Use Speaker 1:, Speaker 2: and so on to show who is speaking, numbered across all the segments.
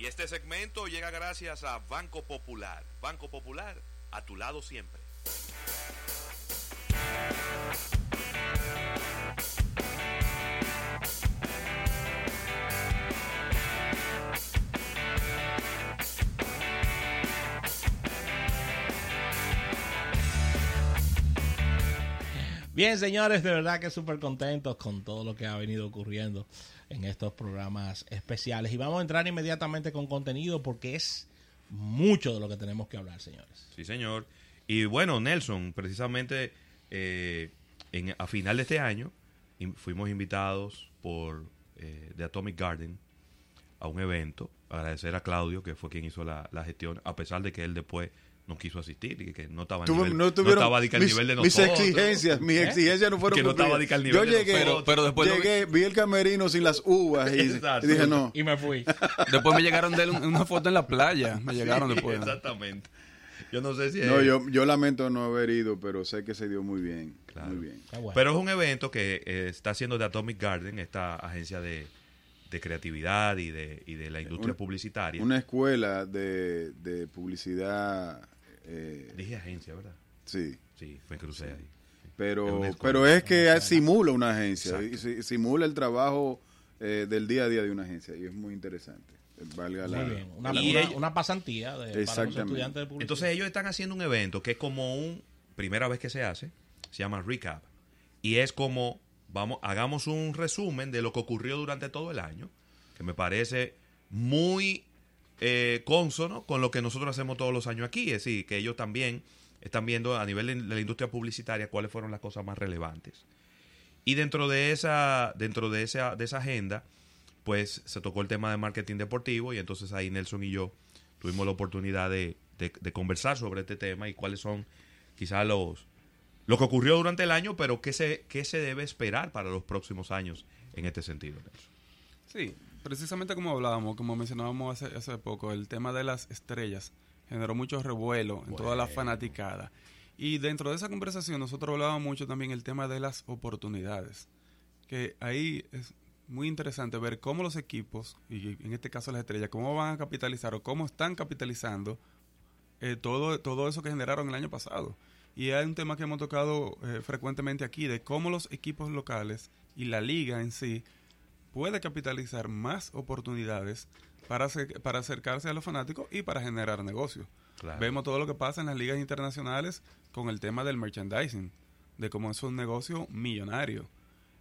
Speaker 1: Y este segmento llega gracias a Banco Popular. Banco Popular, a tu lado siempre.
Speaker 2: Bien, señores, de verdad que súper contentos con todo lo que ha venido ocurriendo en estos programas especiales. Y vamos a entrar inmediatamente con contenido porque es mucho de lo que tenemos que hablar, señores.
Speaker 1: Sí, señor. Y bueno, Nelson, precisamente eh, a final de este año fuimos invitados por eh, The Atomic Garden a un evento. Agradecer a Claudio, que fue quien hizo la, la gestión, a pesar de que él después no quiso asistir y que no estaba, a
Speaker 3: Tuvo-
Speaker 1: nivel,
Speaker 3: no
Speaker 1: no estaba al
Speaker 3: mis,
Speaker 1: nivel de
Speaker 3: mis
Speaker 1: nosotros.
Speaker 3: exigencias, mis
Speaker 2: ¿Eh?
Speaker 3: exigencias no fueron
Speaker 1: Que no estaba al nivel
Speaker 3: Yo
Speaker 1: de
Speaker 3: llegué,
Speaker 1: nosotros.
Speaker 4: Pero después lo vi-
Speaker 3: llegué, vi el camerino sin las uvas y, dije no.
Speaker 2: Y me fui.
Speaker 4: Después me llegaron de él un- una foto en la playa. Me llegaron
Speaker 1: Sí,
Speaker 4: después.
Speaker 1: Exactamente. Yo no sé si
Speaker 3: No,
Speaker 1: es-
Speaker 3: yo, yo lamento no haber ido, pero sé que se dio muy bien.
Speaker 1: Claro.
Speaker 3: Muy bien.
Speaker 2: Bueno.
Speaker 1: Pero es un evento que eh, está haciendo de Atomic Garden, esta agencia de, de creatividad y de, y de la industria publicitaria.
Speaker 3: Una escuela de, de publicidad, eh,
Speaker 1: Dije agencia, ¿verdad?
Speaker 3: sí.
Speaker 1: Sí, me crucé ahí. Es
Speaker 3: Pero,
Speaker 1: escuela.
Speaker 3: pero es que simula una agencia, y si- simula el trabajo eh, del día a día de una agencia y es muy interesante. Valga la,
Speaker 2: bien. Una,
Speaker 1: Y
Speaker 2: una-
Speaker 1: ellos-
Speaker 2: una pasantía de, para los
Speaker 3: Exactamente.
Speaker 2: estudiantes de publicidad.
Speaker 1: Entonces ellos están haciendo un evento que es como un primera vez que se hace, se llama recap y es como vamos hagamos un resumen de lo que ocurrió durante todo el año, que me parece muy eh, consono con lo que nosotros hacemos todos los años aquí, es decir, que ellos también están viendo a nivel de la industria publicitaria cuáles fueron las cosas más relevantes. Y dentro de esa dentro de esa de esa agenda pues se tocó el tema de marketing deportivo y entonces ahí Nelson y yo tuvimos la oportunidad de, de- de conversar sobre este tema y cuáles son quizás los lo que ocurrió durante el año, pero qué se, qué se debe esperar para los próximos años en este sentido. Nelson.
Speaker 4: Sí, precisamente como hablábamos, como mencionábamos hace, hace poco, el tema de las estrellas generó mucho revuelo en toda la fanaticada. Y dentro de esa conversación nosotros hablábamos mucho también el tema de las oportunidades. Que ahí es muy interesante ver cómo los equipos, y en este caso las estrellas, cómo van a capitalizar o cómo están capitalizando eh, todo, todo eso que generaron el año pasado. Y hay un tema que hemos tocado eh, frecuentemente aquí, de cómo los equipos locales y la liga en sí puede capitalizar más oportunidades para, acer- para acercarse a los fanáticos y para generar negocios.
Speaker 1: Claro.
Speaker 4: Vemos todo lo que pasa en las ligas internacionales con el tema del merchandising, de cómo es un negocio millonario.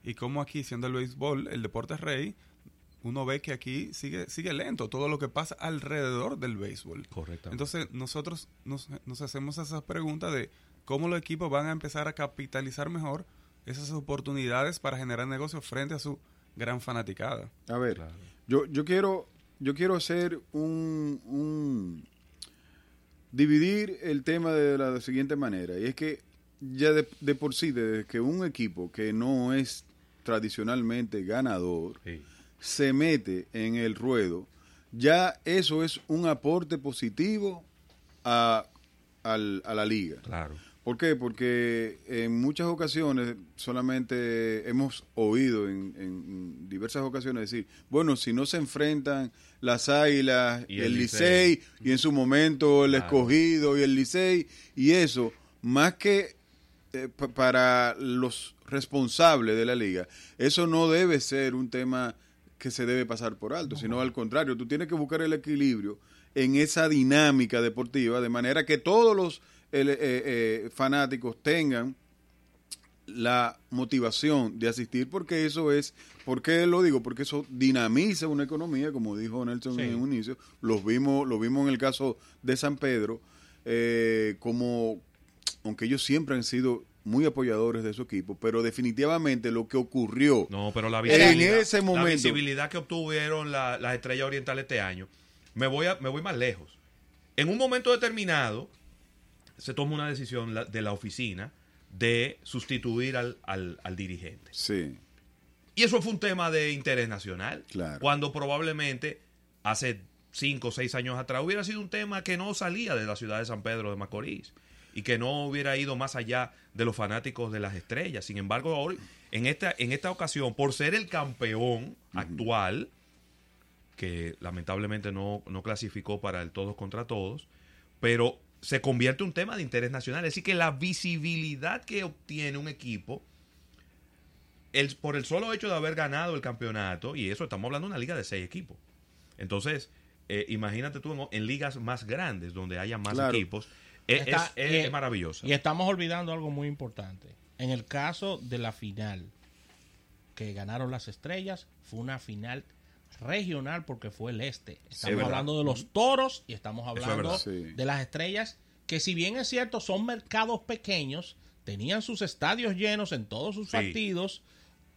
Speaker 4: Y cómo aquí, siendo el béisbol, el deporte rey, uno ve que aquí sigue, sigue lento todo lo que pasa alrededor del béisbol.
Speaker 1: Correctamente.
Speaker 4: Entonces, nosotros nos, nos hacemos esa pregunta de cómo los equipos van a empezar a capitalizar mejor esas oportunidades para generar negocios frente a su gran fanaticada.
Speaker 3: A ver,
Speaker 1: Claro.
Speaker 3: yo, yo quiero yo quiero hacer un, un- dividir el tema de la siguiente manera y es que ya de, de por sí desde que un equipo que no es tradicionalmente ganador
Speaker 1: Sí.
Speaker 3: se mete en el ruedo ya eso es un aporte positivo a, al- a la liga
Speaker 1: Claro.
Speaker 3: ¿Por qué? Porque en muchas ocasiones solamente hemos oído en, en diversas ocasiones decir, bueno, si no se enfrentan las Águilas
Speaker 1: Y el
Speaker 3: el Licey y en su momento el. Escogido y el Licey y eso, más que eh, pa- para los responsables de la liga, eso no debe ser un tema que se debe pasar por alto, sino al contrario, tú tienes que buscar el equilibrio en esa dinámica deportiva de manera que todos los el- eh, eh, fanáticos tengan la motivación de asistir porque eso es, ¿por qué lo digo? Porque eso dinamiza una economía, como dijo Nelson
Speaker 2: Sí.
Speaker 3: en un inicio, los vimos, lo vimos en el caso de San Pedro, eh, como, aunque ellos siempre han sido muy apoyadores de su equipo, pero definitivamente lo que ocurrió
Speaker 1: No, pero la
Speaker 3: En ese
Speaker 1: la
Speaker 3: momento.
Speaker 1: visibilidad que obtuvieron la- las estrellas orientales este año, me voy, a, me voy más lejos. En un momento determinado, se toma una decisión de la oficina de sustituir al, al- al dirigente.
Speaker 3: Sí,
Speaker 1: Y eso fue un tema de interés nacional.
Speaker 3: Claro.
Speaker 1: Cuando probablemente hace cinco o seis años atrás hubiera sido un tema que no salía de la ciudad de San Pedro de Macorís y que no hubiera ido más allá de los fanáticos de las estrellas. Sin embargo, ahora, en esta, en esta ocasión, por ser el campeón actual, que lamentablemente no, no clasificó para el todos contra todos, pero se convierte en un tema de interés nacional. Decir, que la visibilidad que obtiene un equipo el, por el solo hecho de haber ganado el campeonato, y eso estamos hablando de una liga de seis equipos. Entonces, eh, imagínate tú en, en ligas más grandes, donde haya más
Speaker 3: Claro.
Speaker 1: equipos, es,
Speaker 2: Está-
Speaker 1: es-
Speaker 2: eh,
Speaker 1: es maravilloso.
Speaker 2: Y estamos olvidando algo muy importante. En el caso de la final que ganaron las estrellas, fue una final regional porque fue el este. Estamos hablando de los toros y estamos
Speaker 1: es
Speaker 2: hablando
Speaker 1: verdad.
Speaker 3: Sí.
Speaker 2: de las estrellas que si bien es cierto son mercados pequeños, tenían sus estadios llenos en todos sus
Speaker 1: Sí.
Speaker 2: partidos,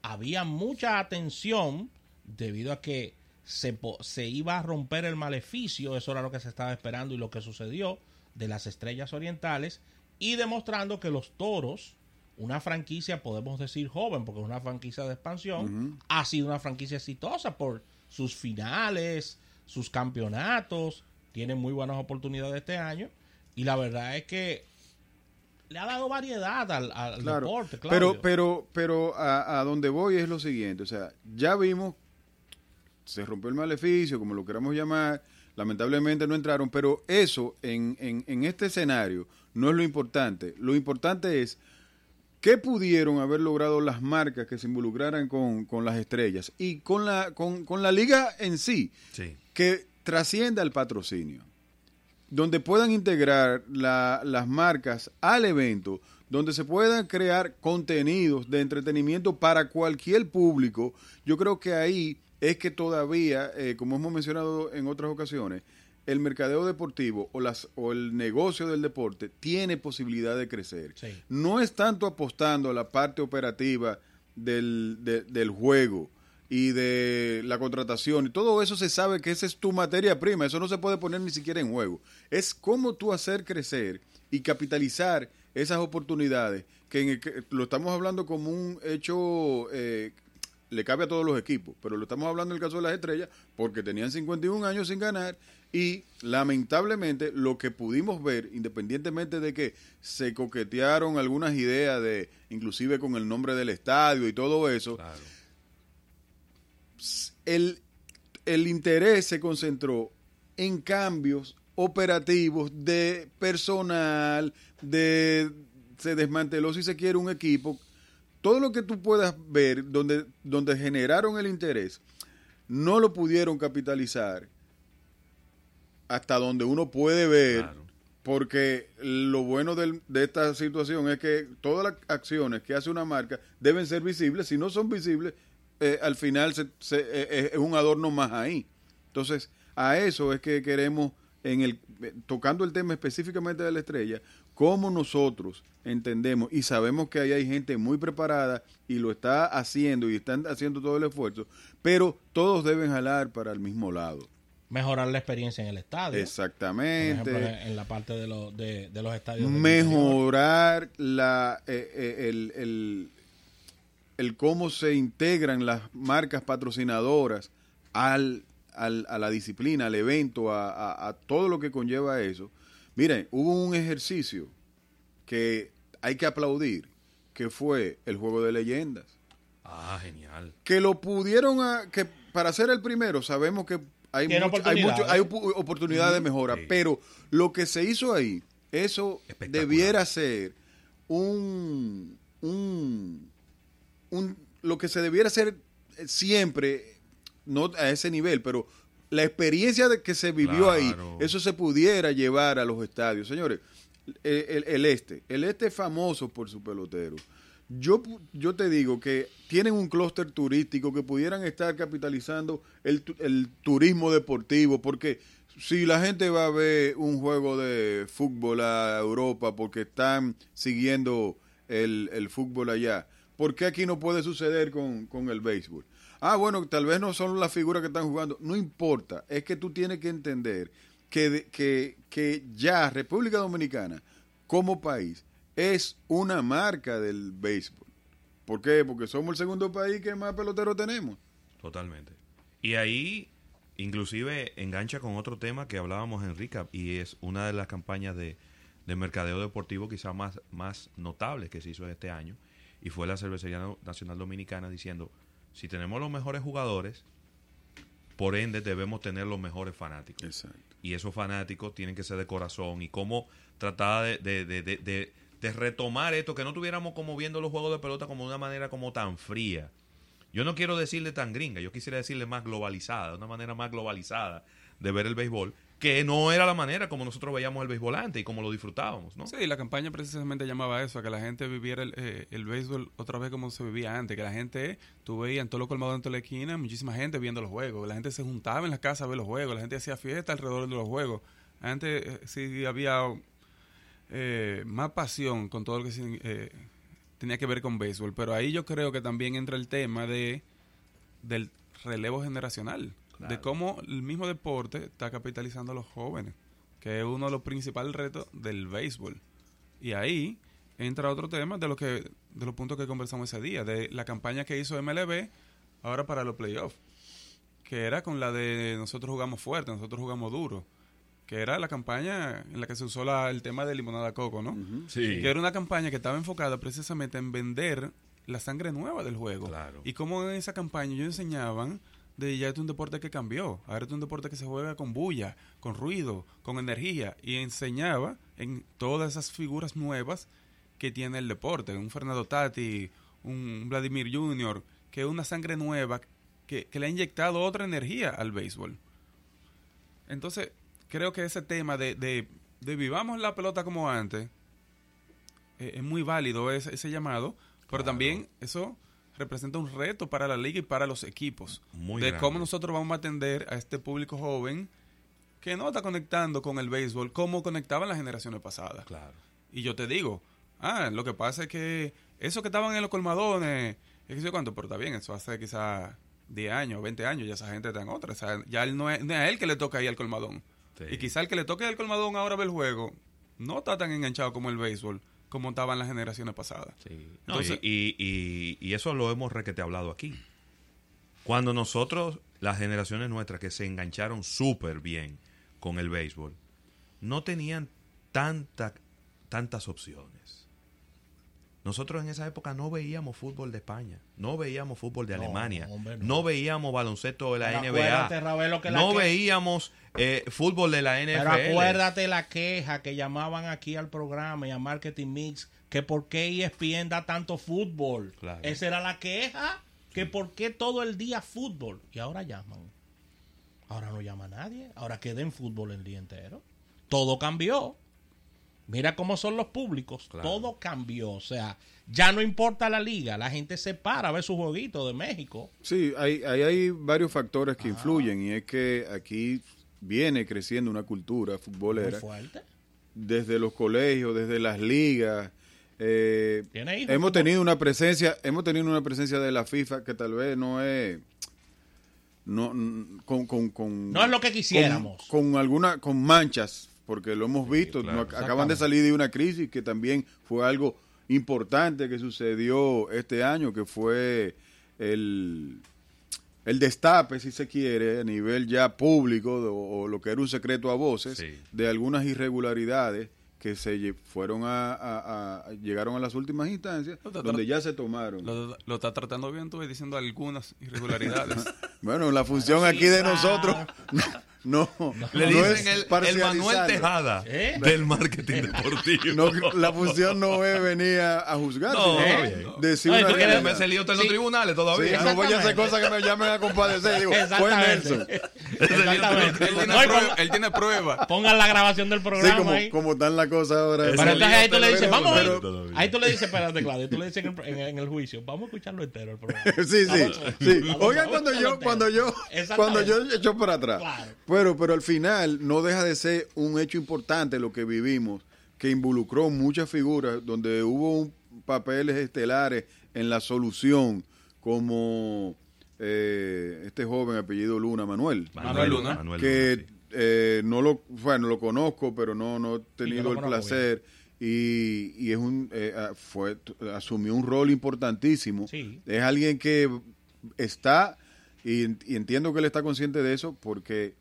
Speaker 2: había mucha atención debido a que se, se iba a romper el maleficio, eso era lo que se estaba esperando y lo que sucedió de las estrellas orientales y demostrando que los toros, una franquicia, podemos decir joven, porque es una franquicia de expansión, ha sido una franquicia exitosa por sus finales, sus campeonatos, tienen muy buenas oportunidades este año. Y la verdad es que le ha dado variedad al, al
Speaker 3: Claro,
Speaker 2: deporte,
Speaker 3: pero, pero, pero a, a donde voy es lo siguiente, o sea, ya vimos, se rompió el maleficio, como lo queramos llamar, lamentablemente no entraron, pero eso en, en, en este escenario no es lo importante, lo importante es qué pudieron haber logrado las marcas que se involucraran con, con las estrellas y con la, con, con la liga en sí,
Speaker 1: Sí.
Speaker 3: que trascienda el patrocinio, donde puedan integrar la- las marcas al evento, donde se puedan crear contenidos de entretenimiento para cualquier público. Yo creo que ahí es que todavía, eh, como hemos mencionado en otras ocasiones, el mercadeo deportivo o, las, o el negocio del deporte tiene posibilidad de crecer.
Speaker 2: Sí.
Speaker 3: No es tanto apostando a la parte operativa del, de- del juego y de la contratación y todo eso se sabe que esa es tu materia prima, eso no se puede poner ni siquiera en juego. Es cómo tú hacer crecer y capitalizar esas oportunidades, que, en el que lo estamos hablando como un hecho, eh, le cabe a todos los equipos, pero lo estamos hablando en el caso de las estrellas, porque tenían 51 años sin ganar y lamentablemente lo que pudimos ver, independientemente de que se coquetearon algunas ideas de, inclusive con el nombre del estadio y todo eso,
Speaker 1: Claro.
Speaker 3: el, el interés se concentró en cambios operativos de personal, de se desmanteló si se quiere un equipo, todo lo que tú puedas ver donde, donde generaron el interés, no lo pudieron capitalizar hasta donde uno puede ver,
Speaker 1: Claro.
Speaker 3: porque lo bueno del- de esta situación es que todas las acciones que hace una marca deben ser visibles, si no son visibles, eh, al final se- se- eh, es un adorno más ahí. Entonces, a eso es que queremos, en el eh, tocando el tema específicamente de la estrella, cómo nosotros entendemos y sabemos que ahí hay gente muy preparada y lo está haciendo y están haciendo todo el esfuerzo, pero todos deben jalar para el mismo lado.
Speaker 2: mejorar la experiencia en el estadio. Por
Speaker 3: Exactamente.
Speaker 2: ejemplo, en la parte de, los de, de los estadios.
Speaker 3: mejorar la eh, eh, el, el- el cómo se integran las marcas patrocinadoras al, al- a la disciplina, al evento, a, a- a todo lo que conlleva eso. Miren, hubo un ejercicio que hay que aplaudir, que fue el juego de leyendas
Speaker 1: Ah, genial.
Speaker 3: que lo pudieron a- que para ser el primero sabemos que hay mucho- hay,
Speaker 2: oportunidades.
Speaker 3: mucho- hay opu- oportunidad de mejora
Speaker 1: Sí.
Speaker 3: pero lo que se hizo ahí eso debiera ser un, un un lo que se debiera hacer siempre no a ese nivel pero la experiencia de que se vivió ahí eso se pudiera llevar a los estadios. Señores el, el- el este el este es famoso por su pelotero. Yo, yo te digo que tienen un clúster turístico que pudieran estar capitalizando el, el turismo deportivo, porque si la gente va a ver un juego de fútbol a Europa porque están siguiendo el, el fútbol allá, ¿por qué aquí no puede suceder con, con el béisbol? Ah, bueno, tal vez no son las figuras que están jugando, no importa, es que tú tienes que entender que, que, que ya República Dominicana como país es una marca del béisbol. ¿Por qué? Porque somos el segundo país que más peloteros tenemos.
Speaker 1: Totalmente. Y ahí, inclusive, engancha con otro tema que hablábamos en Recap y es una de las campañas de, de mercadeo deportivo quizás más, más notables que se hizo este año y fue la Cervecería Nacional Dominicana diciendo, si tenemos los mejores jugadores, por ende debemos tener los mejores fanáticos.
Speaker 3: Exacto.
Speaker 1: Y esos fanáticos tienen que ser de corazón y cómo tratar de, de, de, de- de- retomar esto, que no tuviéramos como viendo los juegos de pelota como de una manera como tan fría. Yo no quiero decirle tan gringa, yo quisiera decirle más globalizada, de una manera más globalizada de ver el béisbol, que no era la manera como nosotros veíamos el béisbol antes y como lo disfrutábamos, ¿no?
Speaker 4: Sí, la campaña precisamente llamaba a eso, a que la gente viviera el, eh, el béisbol otra vez como se vivía antes, que la gente, tú veías en todos los colmados toda la esquina, muchísima gente viendo los juegos, la gente se juntaba en las casas a ver los juegos, la gente hacía fiesta alrededor de los juegos. Antes eh, sí había eh, más pasión con todo lo que eh, tenía que ver con béisbol, pero ahí yo creo que también entra el tema de del relevo generacional, de cómo el mismo deporte está capitalizando a los jóvenes, que es uno de los principales retos del béisbol. Y ahí entra otro tema de lo que de los puntos que conversamos ese día, de la campaña que hizo MLB ahora para los playoffs, que era con la de nosotros jugamos fuerte, nosotros jugamos duro, que era la campaña en la que se usó la- el tema de limonada coco, ¿no?
Speaker 1: Sí.
Speaker 4: Que era una campaña que estaba enfocada precisamente en vender la sangre nueva del juego.
Speaker 1: Claro.
Speaker 4: Y como en esa campaña ellos enseñaban de ya es un deporte que cambió. Ahora es un deporte que se juega con bulla, con ruido, con energía. Y enseñaba en todas esas figuras nuevas que tiene el deporte. Un Fernando Tati, un Vladimir Jr., que es una sangre nueva que, que le ha inyectado otra energía al béisbol. Entonces, creo que ese tema de, de, de vivamos la pelota como antes eh, es muy válido ese, ese llamado, pero también eso representa un reto para la liga y para los equipos.
Speaker 1: Muy
Speaker 4: de
Speaker 1: grande.
Speaker 4: cómo nosotros vamos a atender a este público joven que no está conectando con el béisbol como conectaban las generaciones pasadas.
Speaker 1: Claro.
Speaker 4: Y yo te digo, ah, lo que pasa es que esos que estaban en los colmadones, es que sé cuánto, pero está bien, eso hace quizás 10 años, 20 años, ya esa gente está en otra. O sea, ya él no es, no es a él que le toca ir al colmadón.
Speaker 1: Sí.
Speaker 4: Y quizá el que le toque al colmadón ahora ver el juego, no está tan enganchado como el béisbol, como estaban las generaciones pasadas.
Speaker 1: Sí. No,
Speaker 4: Entonces-
Speaker 1: y, y- y- y eso lo hemos requete hablado aquí. Cuando nosotros, las generaciones nuestras que se engancharon súper bien con el béisbol, no tenían tanta, tantas opciones. Nosotros en esa época no veíamos fútbol de España, no veíamos fútbol de
Speaker 2: No,
Speaker 1: Alemania,
Speaker 2: hombre,
Speaker 1: no.
Speaker 2: no.
Speaker 1: veíamos baloncesto de la
Speaker 2: Pero
Speaker 1: NBA,
Speaker 2: Ravelo, que la
Speaker 1: no
Speaker 2: que-
Speaker 1: veíamos eh, fútbol de la NFL.
Speaker 2: Pero acuérdate la queja que llamaban aquí al programa y a Marketing Mix, que por qué ESPN da tanto fútbol.
Speaker 1: Claro.
Speaker 2: Esa era la queja, que por qué todo el día fútbol. Y ahora llaman. Ahora no llama nadie. Ahora que den fútbol el día entero. Todo cambió. Mira cómo son los públicos.
Speaker 1: Claro.
Speaker 2: Todo cambió. O sea, ya no importa la liga. La gente se para a ver su jueguito de México.
Speaker 3: Sí, hay, hay, hay varios factores que influyen y es que aquí viene creciendo una cultura
Speaker 2: Muy
Speaker 3: futbolera
Speaker 2: fuerte.
Speaker 3: desde los colegios, desde las ligas. eh,
Speaker 2: ¿Tiene hijos?
Speaker 3: hemos tenido una presencia, hemos tenido una presencia de la FIFA que tal vez no es no con, con, con-
Speaker 2: No es lo que quisiéramos.
Speaker 3: con, con alguna con manchas porque lo hemos visto
Speaker 1: claro.
Speaker 3: no, acaban de salir de una crisis que también fue algo importante que sucedió este año que fue el el destape, si se quiere, a nivel ya público, de- o, lo que era un secreto a voces,
Speaker 1: Sí.
Speaker 3: de algunas irregularidades que se fueron a, a- a- llegaron a las últimas instancias, donde ya se tomaron.
Speaker 4: Lo, lo está tratando bien tú y diciendo algunas irregularidades.
Speaker 3: Bueno, la función aquí de nosotros no,
Speaker 1: Le
Speaker 3: no
Speaker 1: dicen
Speaker 3: es
Speaker 1: el, el. Manuel Tejada
Speaker 2: ¿Eh?
Speaker 1: del marketing deportivo.
Speaker 3: No, la función no es venir a, a juzgar,
Speaker 1: No, bien.
Speaker 3: decir
Speaker 2: No, tú quieres-
Speaker 1: ese lío en los
Speaker 2: Sí.
Speaker 1: tribunales
Speaker 3: Sí,
Speaker 1: todavía.
Speaker 3: no voy a hacer cosas que me llamen a compadecer. Digo, fue
Speaker 2: Exactamente.
Speaker 3: Nelson.
Speaker 2: Exactamente.
Speaker 4: él, tiene
Speaker 2: No,
Speaker 4: prueba,
Speaker 2: ponga-
Speaker 4: él tiene prueba.
Speaker 2: Pongan la grabación del
Speaker 3: Sí,
Speaker 2: programa
Speaker 3: como,
Speaker 2: ahí.
Speaker 3: como están las cosas ahora.
Speaker 2: Pero entonces ahí tú le dices, vamos ahí.
Speaker 1: todavía.
Speaker 2: Ahí tú le dices, espérate, Claudio, tú le dices en el, en- en el juicio, vamos a escucharlo entero el programa.
Speaker 3: sí, sí, sí. Oigan cuando
Speaker 2: a
Speaker 3: yo, cuando yo, cuando yo echo para atrás. Pero, pero al final no deja de ser un hecho importante lo que vivimos, que involucró muchas figuras, donde hubo un- papeles estelares en la solución, como eh, este joven apellido Luna, Manuel.
Speaker 4: Manuel Luna.
Speaker 1: Manuel
Speaker 3: que
Speaker 1: Luna,
Speaker 3: eh, no lo bueno lo conozco pero no no he tenido el placer y, y es un eh, fue asumió un rol importantísimo
Speaker 2: Sí.
Speaker 3: es alguien que está y, y entiendo que él está consciente de eso porque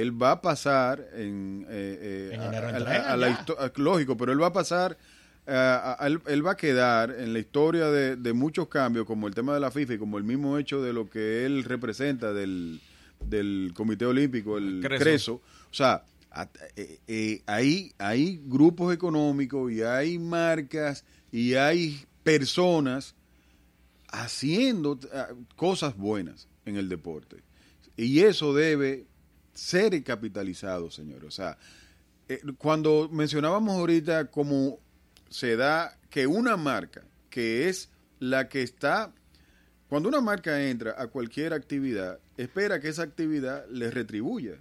Speaker 3: él va a pasar en, eh, eh,
Speaker 2: En
Speaker 3: a-
Speaker 2: enero
Speaker 3: a- a-
Speaker 2: entrega
Speaker 3: a la
Speaker 2: ya.
Speaker 3: histo- a- lógico pero él va a pasar eh, él, él va a quedar en la historia de, de muchos cambios como el tema de la FIFA y como el mismo hecho de lo que él representa del del Comité Olímpico, el
Speaker 4: Creso.
Speaker 3: Creso. O sea, a- hay, hay grupos económicos y hay marcas y hay personas haciendo cosas buenas en el deporte. Y eso debe ser capitalizado, señor. O sea, eh, cuando mencionábamos ahorita cómo se da que una marca, que es la que está, cuando una marca entra a cualquier actividad, espera que esa actividad le retribuya.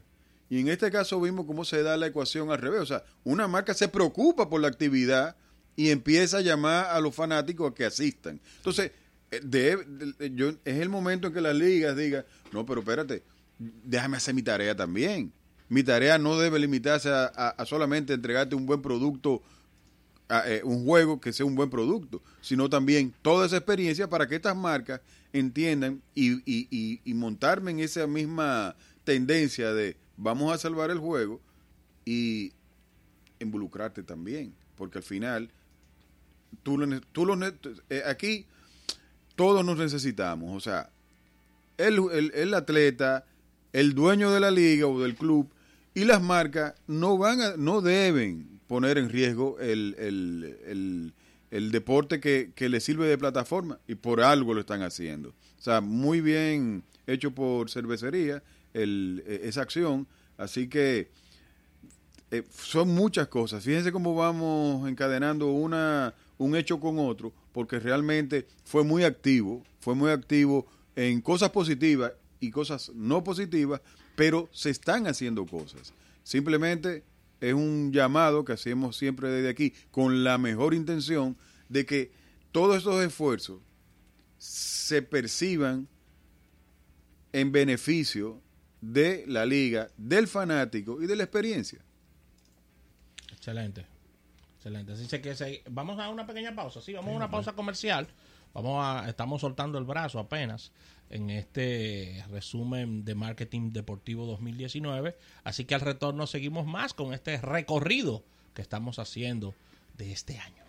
Speaker 3: Y en este caso vimos cómo se da la ecuación al revés. O sea, una marca se preocupa por la actividad y empieza a llamar a los fanáticos a que asistan. Entonces, eh, de- yo, es el momento en que las ligas digan, no, pero espérate, déjame hacer mi tarea también. Mi tarea no debe limitarse a, a- solamente entregarte un buen producto, a, eh, un juego que sea un buen producto, sino también toda esa experiencia para que estas marcas entiendan y, y- montarme en esa misma tendencia de vamos a salvar el juego y involucrarte también, porque al final tú lo, tú eh, aquí todos nos necesitamos, o sea, el- el atleta, el dueño de la liga o del club y las marcas no van a, no deben poner en riesgo el, el- el- el deporte que, que le sirve de plataforma y por algo lo están haciendo. O sea, muy bien hecho por cervecería el, eh, esa acción, así que eh, son muchas cosas. Fíjense cómo vamos encadenando una, un hecho con otro, porque realmente fue muy activo, fue muy activo en cosas positivas y cosas no positivas, pero se están haciendo cosas. Simplemente es un llamado que hacemos siempre desde aquí, con la mejor intención de que todos estos esfuerzos se perciban en beneficio de la liga, del fanático y de la experiencia.
Speaker 2: Excelente. Excelente. Así que vamos a una pequeña pausa. Sí, vamos a una pausa comercial. Vamos a, estamos soltando el brazo apenas en este resumen de marketing deportivo 2019. Así que al retorno seguimos más con este recorrido que estamos haciendo de este año.